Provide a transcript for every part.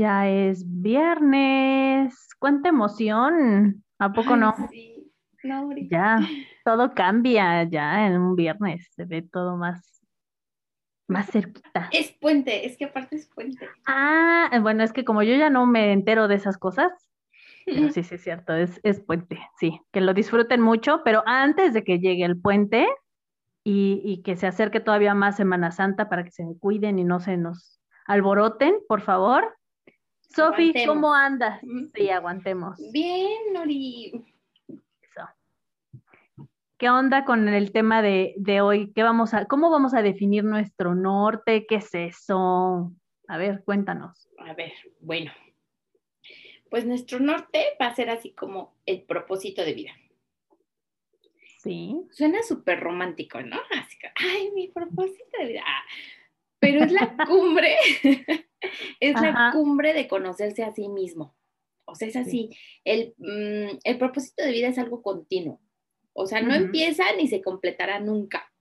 Ya es viernes. ¡Cuánta emoción! ¿A poco Ay, no? sí. No, Uri. Ya, todo cambia ya en un viernes. Se ve todo más, más cerquita. Es puente, es que aparte es puente. Ah, bueno, es que como yo ya no me entero de esas cosas, pero sí, sí es cierto, es, es puente, sí, que lo disfruten mucho, pero antes de que llegue el puente y, y que se acerque todavía más Semana Santa para que se cuiden y no se nos alboroten, por favor. Sofi. ¿cómo andas? Mm. Sí, aguantemos. Bien, Nori. Eso. ¿Qué onda con el tema de, de hoy? ¿Qué vamos a, ¿Cómo vamos a definir nuestro norte? ¿Qué es eso? A ver, cuéntanos. A ver, bueno. Pues nuestro norte va a ser así como el propósito de vida. Sí. Suena súper romántico, ¿no? Así que, ay, mi propósito de vida. Ah, Pero es la cumbre, es la cumbre de conocerse a sí mismo. O sea, es así. El, mm, el propósito de vida es algo continuo. O sea, no empieza ni se completará nunca.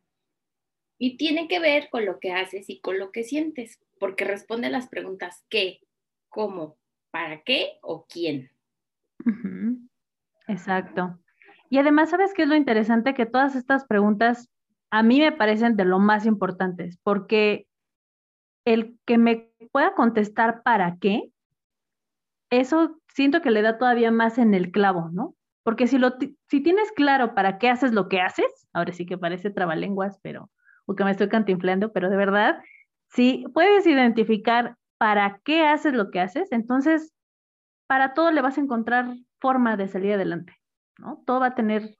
Y tiene que ver con lo que haces y con lo que sientes, porque responde a las preguntas ¿qué? ¿Cómo? ¿Para qué? ¿O quién? Exacto. Y además, ¿sabes qué es lo interesante? Que todas estas preguntas a mí me parecen de lo más importantes, porque el que me pueda contestar para qué, eso siento que le da todavía más en el clavo, ¿no? Porque si, lo, si tienes claro para qué haces lo que haces, ahora sí que parece trabalenguas, pero, o que me estoy cantinflando, pero de verdad, si puedes identificar para qué haces lo que haces, entonces para todo le vas a encontrar forma de salir adelante, ¿no? Todo va a tener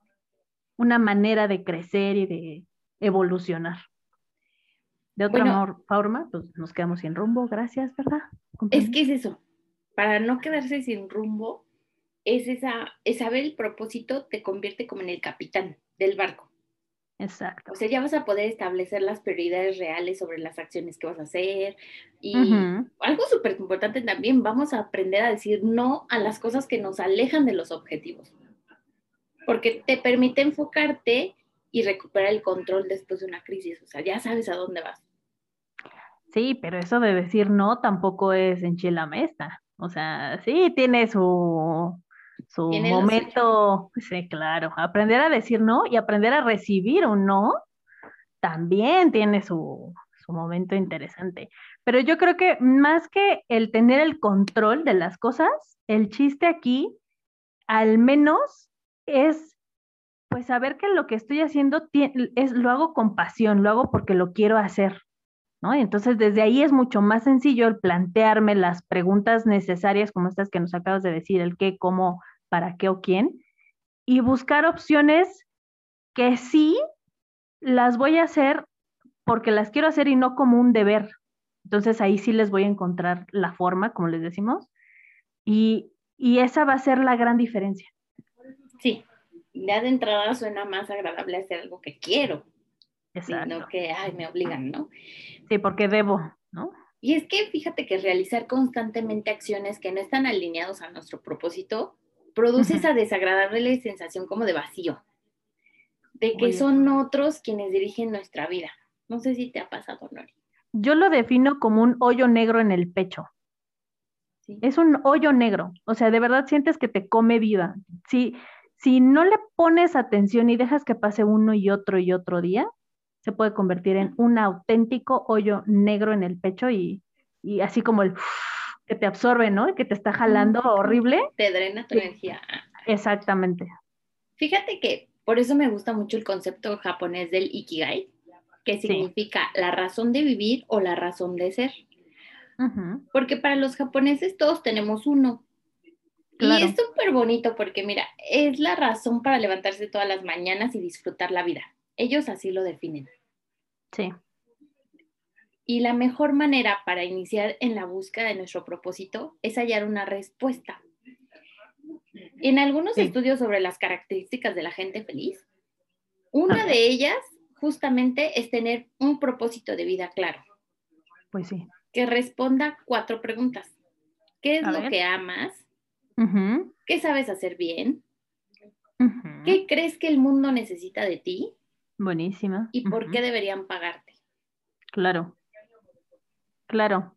una manera de crecer y de evolucionar. De otra Bueno. forma, pues nos quedamos sin rumbo, gracias, ¿verdad? Es que es eso. Para no quedarse sin rumbo, es esa, es saber el propósito te convierte como en el capitán del barco. Exacto. O sea, ya vas a poder establecer las prioridades reales sobre las acciones que vas a hacer. Y algo súper importante también, vamos a aprender a decir no a las cosas que nos alejan de los objetivos. Porque te permite enfocarte y recuperar el control después de una crisis. O sea, ya sabes a dónde vas. Sí, pero eso de decir no tampoco es enchilamesta. O sea, sí tiene su, su Tiene momento, sí, claro. Aprender a decir no y aprender a recibir un no también tiene su, su momento interesante. Pero yo creo que más que el tener el control de las cosas, el chiste aquí, al menos, es pues saber que lo que estoy haciendo es, lo hago con pasión, lo hago porque lo quiero hacer. ¿No? Entonces desde ahí es mucho más sencillo el plantearme las preguntas necesarias como estas que nos acabas de decir, el qué, cómo, para qué o quién, y buscar opciones que sí las voy a hacer porque las quiero hacer y no como un deber. Entonces ahí sí les voy a encontrar la forma, como les decimos, y, y esa va a ser la gran diferencia. Sí, ya de entrada suena más agradable hacer algo que quiero, Exacto. sino que, ay, me obligan, ¿no? Sí, porque debo, ¿no? Y es que fíjate que realizar constantemente acciones que no están alineados a nuestro propósito produce esa desagradable sensación como de vacío, de que Oye. son otros quienes dirigen nuestra vida. No sé si te ha pasado, Nori. Yo lo defino como un hoyo negro en el pecho. ¿sí? Es un hoyo negro, o sea, de verdad sientes que te come viva. Si, si no le pones atención y dejas que pase uno y otro y otro día, se puede convertir en un auténtico hoyo negro en el pecho y, y así como el que te absorbe, ¿no? Que te está jalando Horrible. Te drena tu Sí. energía. Exactamente. Fíjate que por eso me gusta mucho el concepto japonés del ikigai, que Sí. significa la razón de vivir o la razón de ser. Porque para los japoneses todos tenemos uno. Claro. Y es súper bonito porque, mira, es la razón para levantarse todas las mañanas y disfrutar la vida. Ellos así lo definen. Sí, Y la mejor manera para iniciar en la búsqueda de nuestro propósito es hallar una respuesta. En algunos Sí. estudios sobre las características de la gente feliz, una de ellas justamente es tener un propósito de vida claro, pues sí. que responda cuatro preguntas. ¿Qué es A lo ver. que amas? ¿Qué sabes hacer bien? ¿Qué crees que el mundo necesita de ti? Buenísima. ¿Y por qué deberían pagarte? Claro, claro.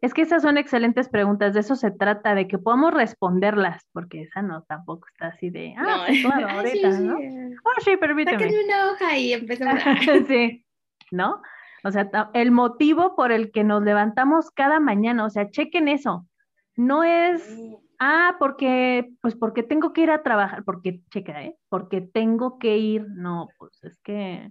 Es que esas son excelentes preguntas, de eso se trata, de que podamos responderlas, porque esa no tampoco está así de, ah, No. pues claro, Ah, ahorita, sí, ¿no? sí. Oh, sí, permíteme. Sáquenme una hoja y empezamos a... Sí, ¿no? O sea, el motivo por el que nos levantamos cada mañana, o sea, chequen eso. No es, ah, porque, pues porque tengo que ir a trabajar, porque, checa, ¿eh? Porque tengo que ir, no, pues es que,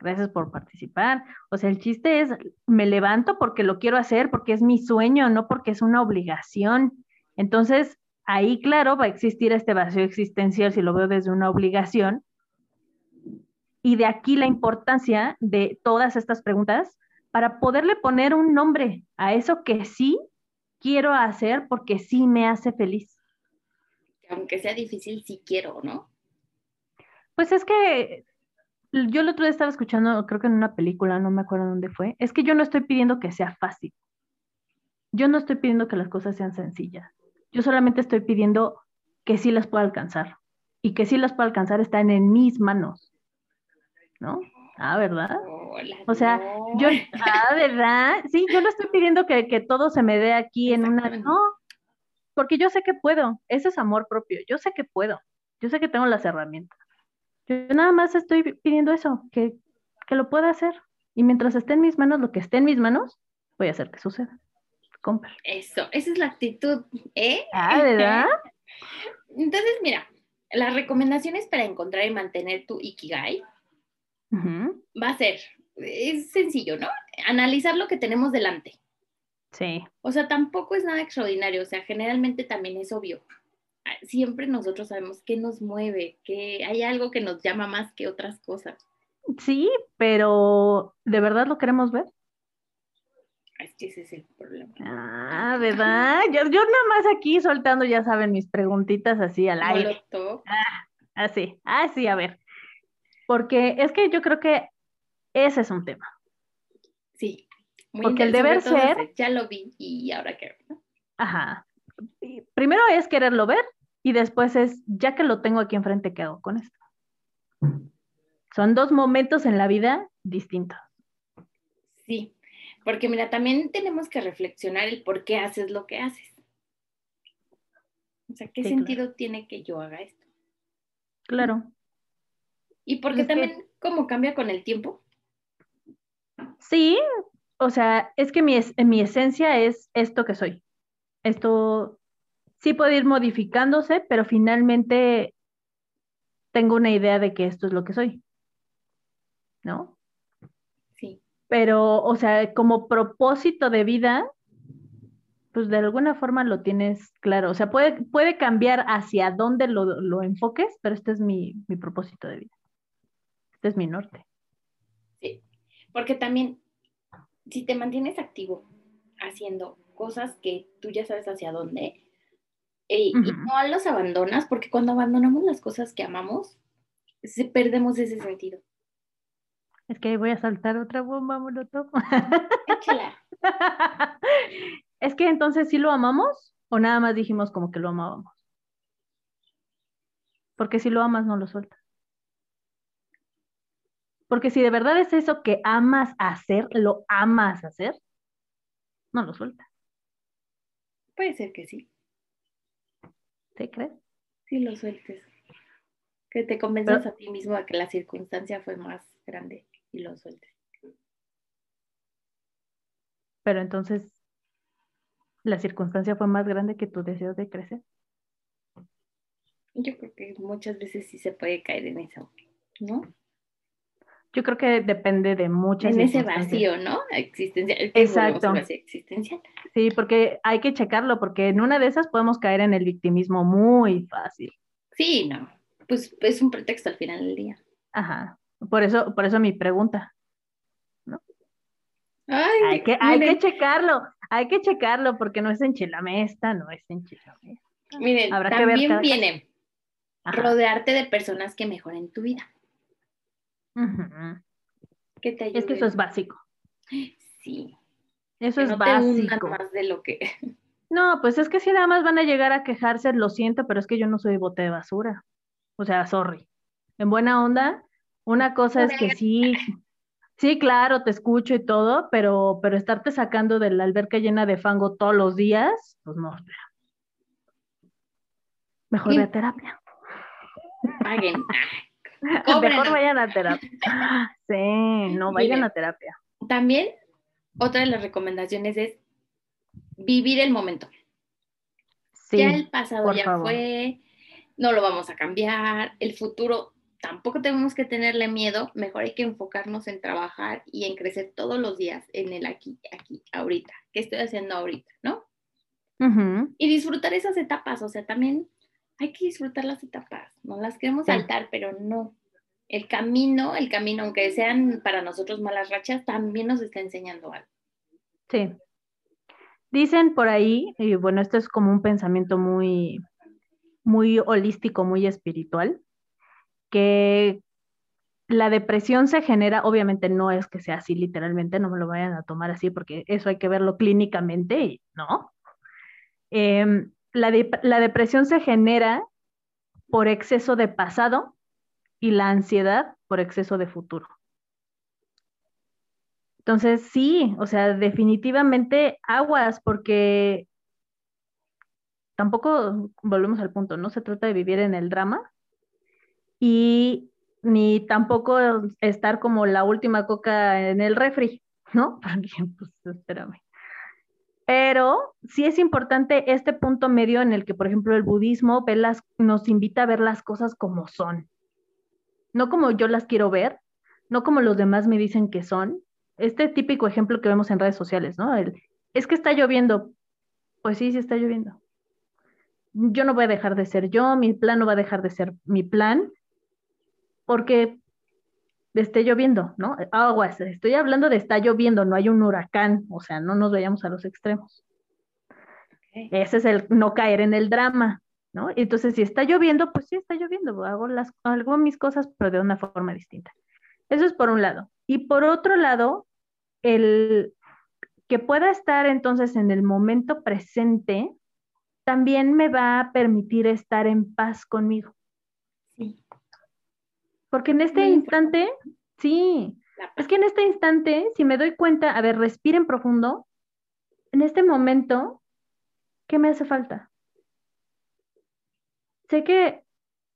gracias por participar. O sea, el chiste es, me levanto porque lo quiero hacer, porque es mi sueño, no porque es una obligación. Entonces, ahí, claro, va a existir este vacío existencial si lo veo desde una obligación. Y de aquí la importancia de todas estas preguntas para poderle poner un nombre a eso que sí quiero hacer porque sí me hace feliz. Aunque sea difícil, sí quiero, ¿no? Pues es que yo el otro día estaba escuchando, creo que en una película, no me acuerdo dónde fue, es que yo no estoy pidiendo que sea fácil. Yo no estoy pidiendo que las cosas sean sencillas. Yo solamente estoy pidiendo que sí las pueda alcanzar. Y que sí las pueda alcanzar están en mis manos. ¿No? Ah, ¿verdad? Hola, O sea, no. Yo, ah, ¿verdad? Sí, yo no estoy pidiendo que, que todo se me dé aquí en una, no, porque yo sé que puedo, ese es amor propio, yo sé que puedo, yo sé que tengo las herramientas. Yo nada más estoy pidiendo eso, que, que lo pueda hacer. Y mientras esté en mis manos, lo que esté en mis manos, voy a hacer que suceda. Compra. Eso, esa es la actitud, ¿eh? Ah, ¿verdad? Entonces, mira, las recomendaciones para encontrar y mantener tu Ikigai va a ser, es sencillo, ¿no? Analizar lo que tenemos delante. Sí, O sea, tampoco es nada extraordinario, o sea, generalmente también es obvio. Ah, Siempre nosotros sabemos qué nos mueve, que hay algo que nos llama más que otras cosas. sí, pero ¿de verdad lo queremos ver? Es que ese es el problema. Ah, ¿verdad? Yo, yo nada más aquí soltando, ya saben, mis preguntitas así al aire. Molotov. Así, así, a ver. Porque es que yo creo que ese es un tema. Sí. muy Porque el deber ser- ese, Ya lo vi y ahora qué. ¿no? Ajá. Primero es quererlo ver y después es, ya que lo tengo aquí enfrente, ¿qué hago con esto? Son dos momentos en la vida distintos. Sí, porque mira, también tenemos que reflexionar el por qué haces lo que haces. O sea, ¿qué Sí, sentido tiene que yo haga esto? Claro. Y porque Es que- también, ¿cómo cambia con el tiempo? Sí, o sea, es que mi, es- mi esencia es esto que soy. Esto sí puede ir modificándose, pero finalmente tengo una idea de que esto es lo que soy. ¿No? Sí, Pero, o sea, como propósito de vida, pues de alguna forma lo tienes claro. O sea, puede, puede cambiar hacia dónde lo, lo enfoques, pero este es mi, mi propósito de vida. Este es mi norte. Porque también, si te mantienes activo haciendo cosas que tú ya sabes hacia dónde, eh, y no los abandonas, porque cuando abandonamos las cosas que amamos, se, perdemos ese sentido. Es que ahí voy a saltar otra bomba, molotov. Échala. Es que entonces sí lo amamos o nada más dijimos como que lo amábamos. Porque si lo amas no lo sueltas. Porque si de verdad es eso que amas hacer, lo amas hacer, no lo sueltas. Puede ser que sí, ¿Sí crees? sí lo sueltes. Que te convenzas a ti mismo de que la circunstancia fue más grande y lo sueltes. Pero entonces la circunstancia fue más grande que tu deseo de crecer. Yo creo que muchas veces sí se puede caer en eso, ¿no? Yo creo que depende de muchas En ese vacío, ¿no? Existencial. Exacto. existencial. Sí, porque hay que checarlo, porque en una de esas podemos caer en el victimismo muy fácil. Sí, no. Pues es un pretexto al final del día. Ajá. Por eso, por eso mi pregunta. Ay, Hay que, hay que checarlo, hay que checarlo, porque no es enchilamesta, no es enchilamesta. miren, habrá que ver también cada viene Ajá. rodearte de personas que mejoren tu vida, Que te ayuden. Es que eso es básico. Sí, Eso que es no te básico. más de lo que... No, pues es que si nada más van a llegar a quejarse, lo siento, pero es que yo no soy bote de basura. O sea, sorry. En buena onda, una cosa es que sí, Sí, claro, te escucho y todo, pero, pero estarte sacando de la alberca llena de fango todos los días, pues no. Mejor a terapia. Paguen. Mejor vayan a terapia. Sí, no, vayan a terapia. También, otra de las recomendaciones es vivir el momento. Sí, ya el pasado ya fue, no lo vamos a cambiar, el futuro tampoco tenemos que tenerle miedo, mejor hay que enfocarnos en trabajar y en crecer todos los días en el aquí, aquí, ahorita. ¿Qué estoy haciendo ahorita? ¿No? Y disfrutar esas etapas, o sea, también hay que disfrutar las etapas, no las queremos saltar, pero no. El camino, el camino, aunque sean para nosotros malas rachas, también nos está enseñando algo. Sí. Dicen por ahí, y bueno, esto es como un pensamiento muy, muy holístico, muy espiritual, que la depresión se genera, obviamente no es que sea así literalmente, no me lo vayan a tomar así porque eso hay que verlo clínicamente, ¿no? Em, la, depresión se genera por exceso de pasado y la ansiedad por exceso de futuro. Entonces, sí, o sea, definitivamente aguas, porque tampoco volvemos al punto, no se trata de vivir en el drama, y ni tampoco estar como la última coca en el refri, ¿no? Porque, pues, espérame. Pero sí es importante este punto medio en el que, por ejemplo, el budismo nos invita a ver las cosas como son, no como yo las quiero ver, no como los demás me dicen que son. Este típico ejemplo que vemos en redes sociales, ¿no? es que está lloviendo. Pues sí, sí está lloviendo. Yo no voy a dejar de ser yo, mi plan no va a dejar de ser mi plan, porque esté lloviendo, ¿no? Aguas, estoy hablando de está lloviendo, no hay un huracán, o sea, no nos vayamos a los extremos. Ese es el no caer en el drama, ¿no? Entonces, si está lloviendo, pues sí está lloviendo, hago, las, hago mis cosas, pero de una forma distinta. Eso es por un lado. Y por otro lado, el que pueda estar entonces en el momento presente, también me va a permitir estar en paz conmigo. Porque en este instante, sí, es que en este instante, si me doy cuenta, a ver, respiren profundo, en este momento, ¿qué me hace falta? Sé que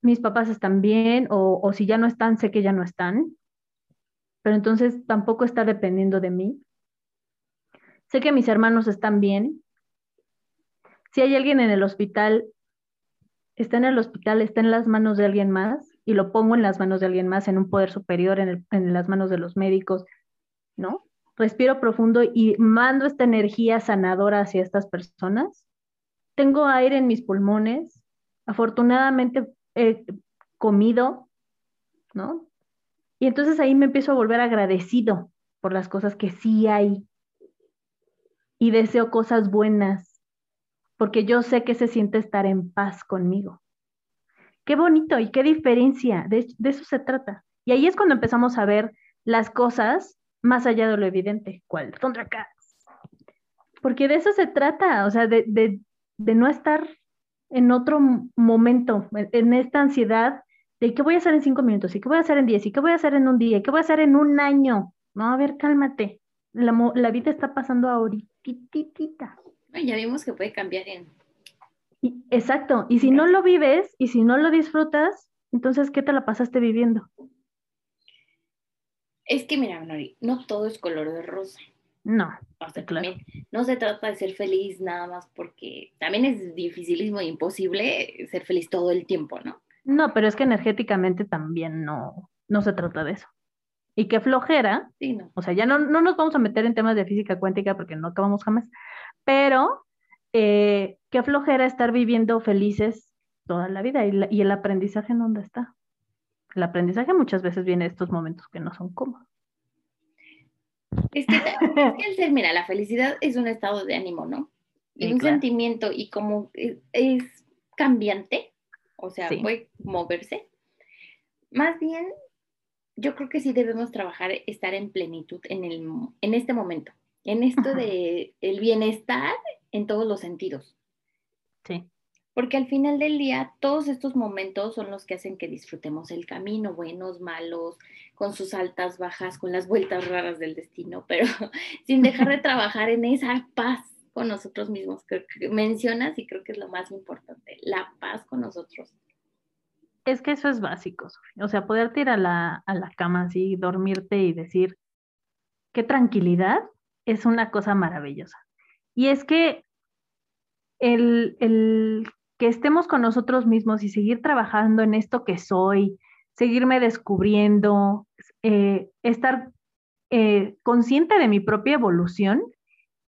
mis papás están bien o, o si ya no están, sé que ya no están, pero entonces tampoco está dependiendo de mí. Sé que mis hermanos están bien. Si hay alguien en el hospital, está en el hospital, está en las manos de alguien más y lo pongo en las manos de alguien más, en un poder superior, en, las manos de los médicos, ¿no? Respiro profundo y mando esta energía sanadora hacia estas personas. Tengo aire en mis pulmones. Afortunadamente he comido, ¿no? Y entonces ahí me empiezo a volver agradecido por las cosas que sí hay. Y deseo cosas buenas, porque yo sé que se siente estar en paz conmigo. Qué bonito y qué diferencia, de, eso se trata. Y ahí es cuando empezamos a ver las cosas más allá de lo evidente, ¿Cuál? acá? Porque de eso se trata, o sea, de, no estar en otro momento, en esta ansiedad de qué voy a hacer en cinco minutos, y qué voy a hacer en diez, y qué voy a hacer en un día, y qué voy a hacer en un año. No, a ver, cálmate. La, la vida está pasando ahorita. Ya vimos que puede cambiar en exacto, y si no lo vives y si no lo disfrutas, entonces, ¿qué te la pasaste viviendo? Es que, mira, Nori, no todo es color de rosa. No. no se trata de ser feliz nada más porque también es dificilísimo e imposible ser feliz todo el tiempo, ¿no? No, pero es que energéticamente también no, no se trata de eso. Y qué flojera. Sí, no. O sea, ya no, no nos vamos a meter en temas de física cuántica porque no acabamos jamás. Pero eh, qué flojera estar viviendo felices toda la vida y, el aprendizaje en dónde está. El aprendizaje muchas veces viene de estos momentos que no son cómodos. Es que, el ser, mira, la felicidad es un estado de ánimo, ¿no? Y un sentimiento y como es, cambiante, o sea, puede moverse. Más bien, yo creo que sí debemos trabajar, estar en plenitud en, el, en este momento, en esto de el bienestar en todos los sentidos. Sí. porque al final del día todos estos momentos son los que hacen que disfrutemos el camino, buenos, malos, con sus altas, bajas, con las vueltas raras del destino, pero sin dejar de trabajar en esa paz con nosotros mismos, que mencionas y creo que es lo más importante, la paz con nosotros. Es que eso es básico, O sea, poderte ir a la, a la cama así, dormirte y decir, qué tranquilidad es una cosa maravillosa. Y es que el, el que estemos con nosotros mismos y seguir trabajando en esto que soy, seguirme descubriendo, eh, estar eh, consciente de mi propia evolución,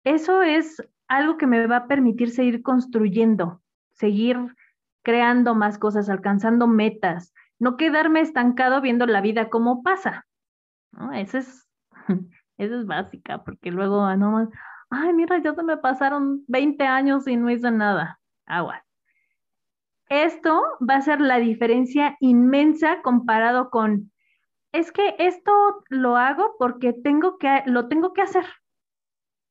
eso es algo que me va a permitir seguir construyendo, seguir creando más cosas, alcanzando metas, no quedarme estancado viendo la vida como pasa. Eso es, eso es básica, porque luego ah, no, ay, mira, ya se me pasaron 20 años y no hice nada. Agua. Esto va a ser la diferencia inmensa comparado con, es que esto lo hago porque tengo que, lo tengo que hacer,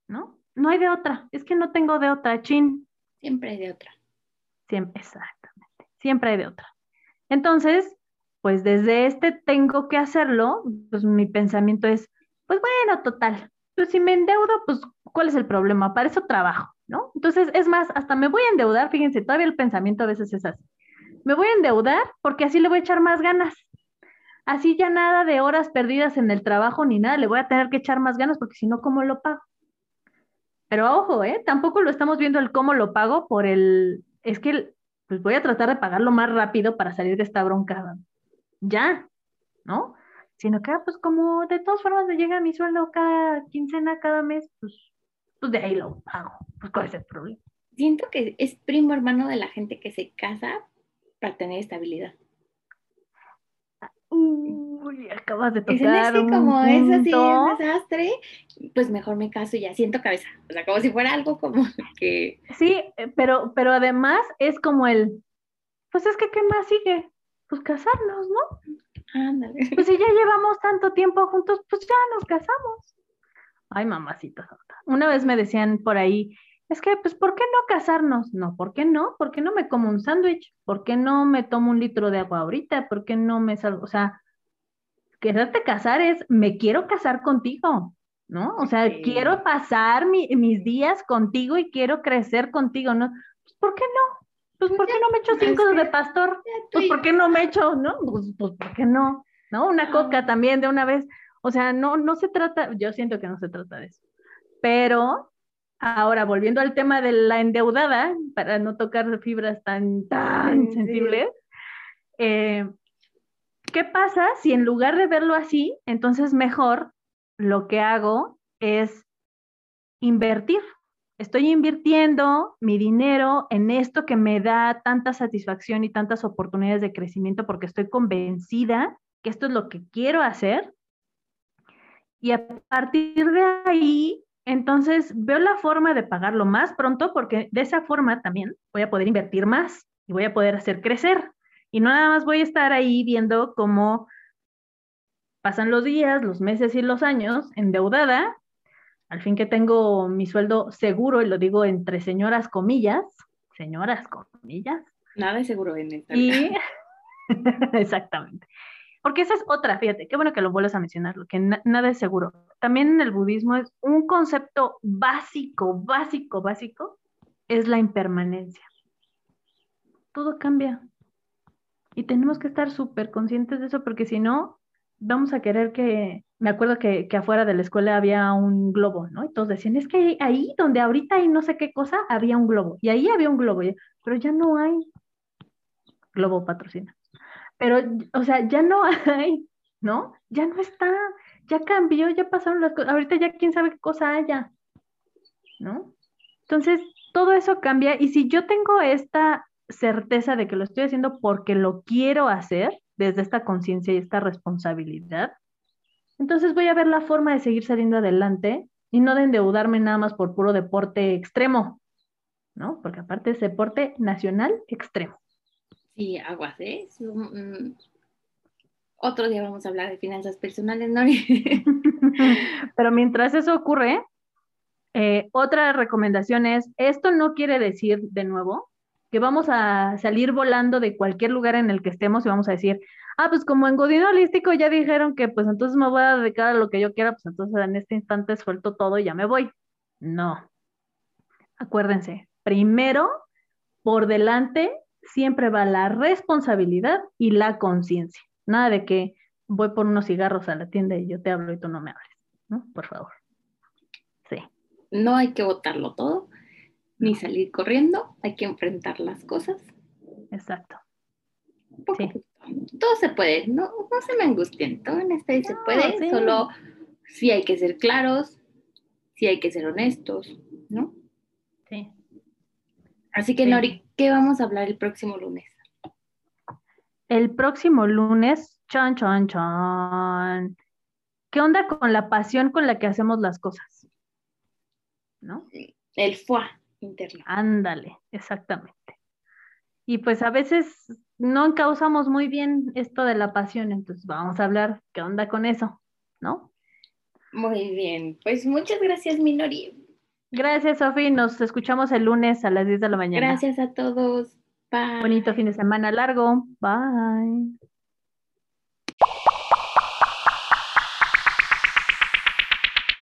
¿no? No hay de otra, es que no tengo de otra, chin. Siempre hay de otra. Siempre, exactamente, siempre hay de otra. Entonces, pues desde este tengo que hacerlo, pues mi pensamiento es, pues bueno, total, pues si me endeudo, pues ¿cuál es el problema? Para eso trabajo, ¿no? Entonces, es más, hasta me voy a endeudar, fíjense, todavía el pensamiento a veces es así. Me voy a endeudar porque así le voy a echar más ganas. Así ya nada de horas perdidas en el trabajo ni nada, le voy a tener que echar más ganas porque si no, ¿cómo lo pago? Pero ojo, ¿eh? Tampoco lo estamos viendo el cómo lo pago por el, es que pues voy a tratar de pagarlo más rápido para salir de esta bronca ya, ¿no? Sino que, ah, pues como de todas formas me llega mi sueldo cada quincena, cada mes, pues, pues de ahí lo pago. Pues cuál es el problema. Siento que es primo hermano de la gente que se casa para tener estabilidad. Uy, acabas de tocar. Es como es así, un desastre, pues mejor me caso y ya siento cabeza. O sea, como si fuera algo como que. Sí, pero, pero además es como el, pues es que, ¿qué más sigue? Pues casarnos, ¿no? Pues si ya llevamos tanto tiempo juntos, pues ya nos casamos. Ay, mamacita Una vez me decían por ahí, es que, pues, ¿por qué no casarnos? No, ¿por qué no? ¿Por qué no me como un sándwich? ¿Por qué no me tomo un litro de agua ahorita? ¿Por qué no me salgo? O sea, quererte casar es, me quiero casar contigo, ¿no? O sea, quiero pasar mis días contigo y quiero crecer contigo, ¿no? Pues, ¿por qué no? Pues ¿por qué no me echo cinco de pastor? Pues ¿por qué no me echo, no? Pues, pues ¿por qué no? ¿No? Una coca también de una vez. O sea, no, no se trata, yo siento que no se trata de eso. Pero ahora, volviendo al tema de la endeudada, para no tocar fibras tan, tan sensibles, eh, ¿qué pasa si en lugar de verlo así, entonces mejor lo que hago es invertir? Estoy invirtiendo mi dinero en esto que me da tanta satisfacción y tantas oportunidades de crecimiento porque estoy convencida que esto es lo que quiero hacer. Y a partir de ahí, entonces veo la forma de pagarlo más pronto porque de esa forma también voy a poder invertir más y voy a poder hacer crecer. Y no nada más voy a estar ahí viendo cómo pasan los días, los meses y los años endeudada al fin que tengo mi sueldo seguro, y lo digo entre señoras comillas, señoras comillas. Nada es seguro en esta y... Exactamente. Porque esa es otra, fíjate, qué bueno que lo vuelvas a mencionar, lo que nada es seguro. También en el budismo es un concepto básico, básico, básico, es la impermanencia. Todo cambia. Y tenemos que estar súper conscientes de eso, porque si no, vamos a querer que, me acuerdo que, afuera de la escuela había un globo, ¿no? Y todos decían, es que ahí donde ahorita hay no sé qué cosa, había un globo. Y ahí había un globo, pero ya no hay. Globo patrocina. Pero, o sea, ya no hay, ¿no? Ya no está, ya cambió, ya pasaron las cosas. Ahorita ya quién sabe qué cosa haya, ¿no? Entonces, todo eso cambia. Y si yo tengo esta certeza de que lo estoy haciendo porque lo quiero hacer, desde esta conciencia y esta responsabilidad, entonces voy a ver la forma de seguir saliendo adelante y no de endeudarme nada más por puro deporte extremo, ¿no? Porque aparte es deporte nacional extremo. Sí, aguas, ¿eh? Otro día vamos a hablar de finanzas personales, ¿no? Pero mientras eso ocurre, eh, otra recomendación es, esto no quiere decir, de nuevo, que vamos a salir volando de cualquier lugar en el que estemos y vamos a decir, ah, pues como en Godín Holístico ya dijeron que pues entonces me voy a dedicar a lo que yo quiera, pues entonces en este instante suelto todo y ya me voy. No. Acuérdense, primero, por delante, siempre va la responsabilidad y la conciencia. Nada de que voy por unos cigarros a la tienda y yo te hablo y tú no me hables, ¿no? Por favor. Sí. No hay que botarlo todo, ni salir corriendo, hay que enfrentar las cosas. Exacto. Sí. Todo se puede, no, no se me angustien, todo en esta se puede, solo sí hay que ser claros, sí hay que ser honestos, ¿no? Sí. Así que, Nori, ¿qué vamos a hablar el próximo lunes? El próximo lunes, chan, chan, chan. ¿Qué onda con la pasión con la que hacemos las cosas? ¿No? El fuá interno. Ándale, exactamente. Y pues a veces no encauzamos muy bien esto de la pasión, entonces vamos a hablar qué onda con eso, ¿no? Muy bien, pues muchas gracias, Minori. Gracias, Sofi. Nos escuchamos el lunes a las 10 de la mañana. Gracias a todos. Bye. Bonito fin de semana largo. Bye.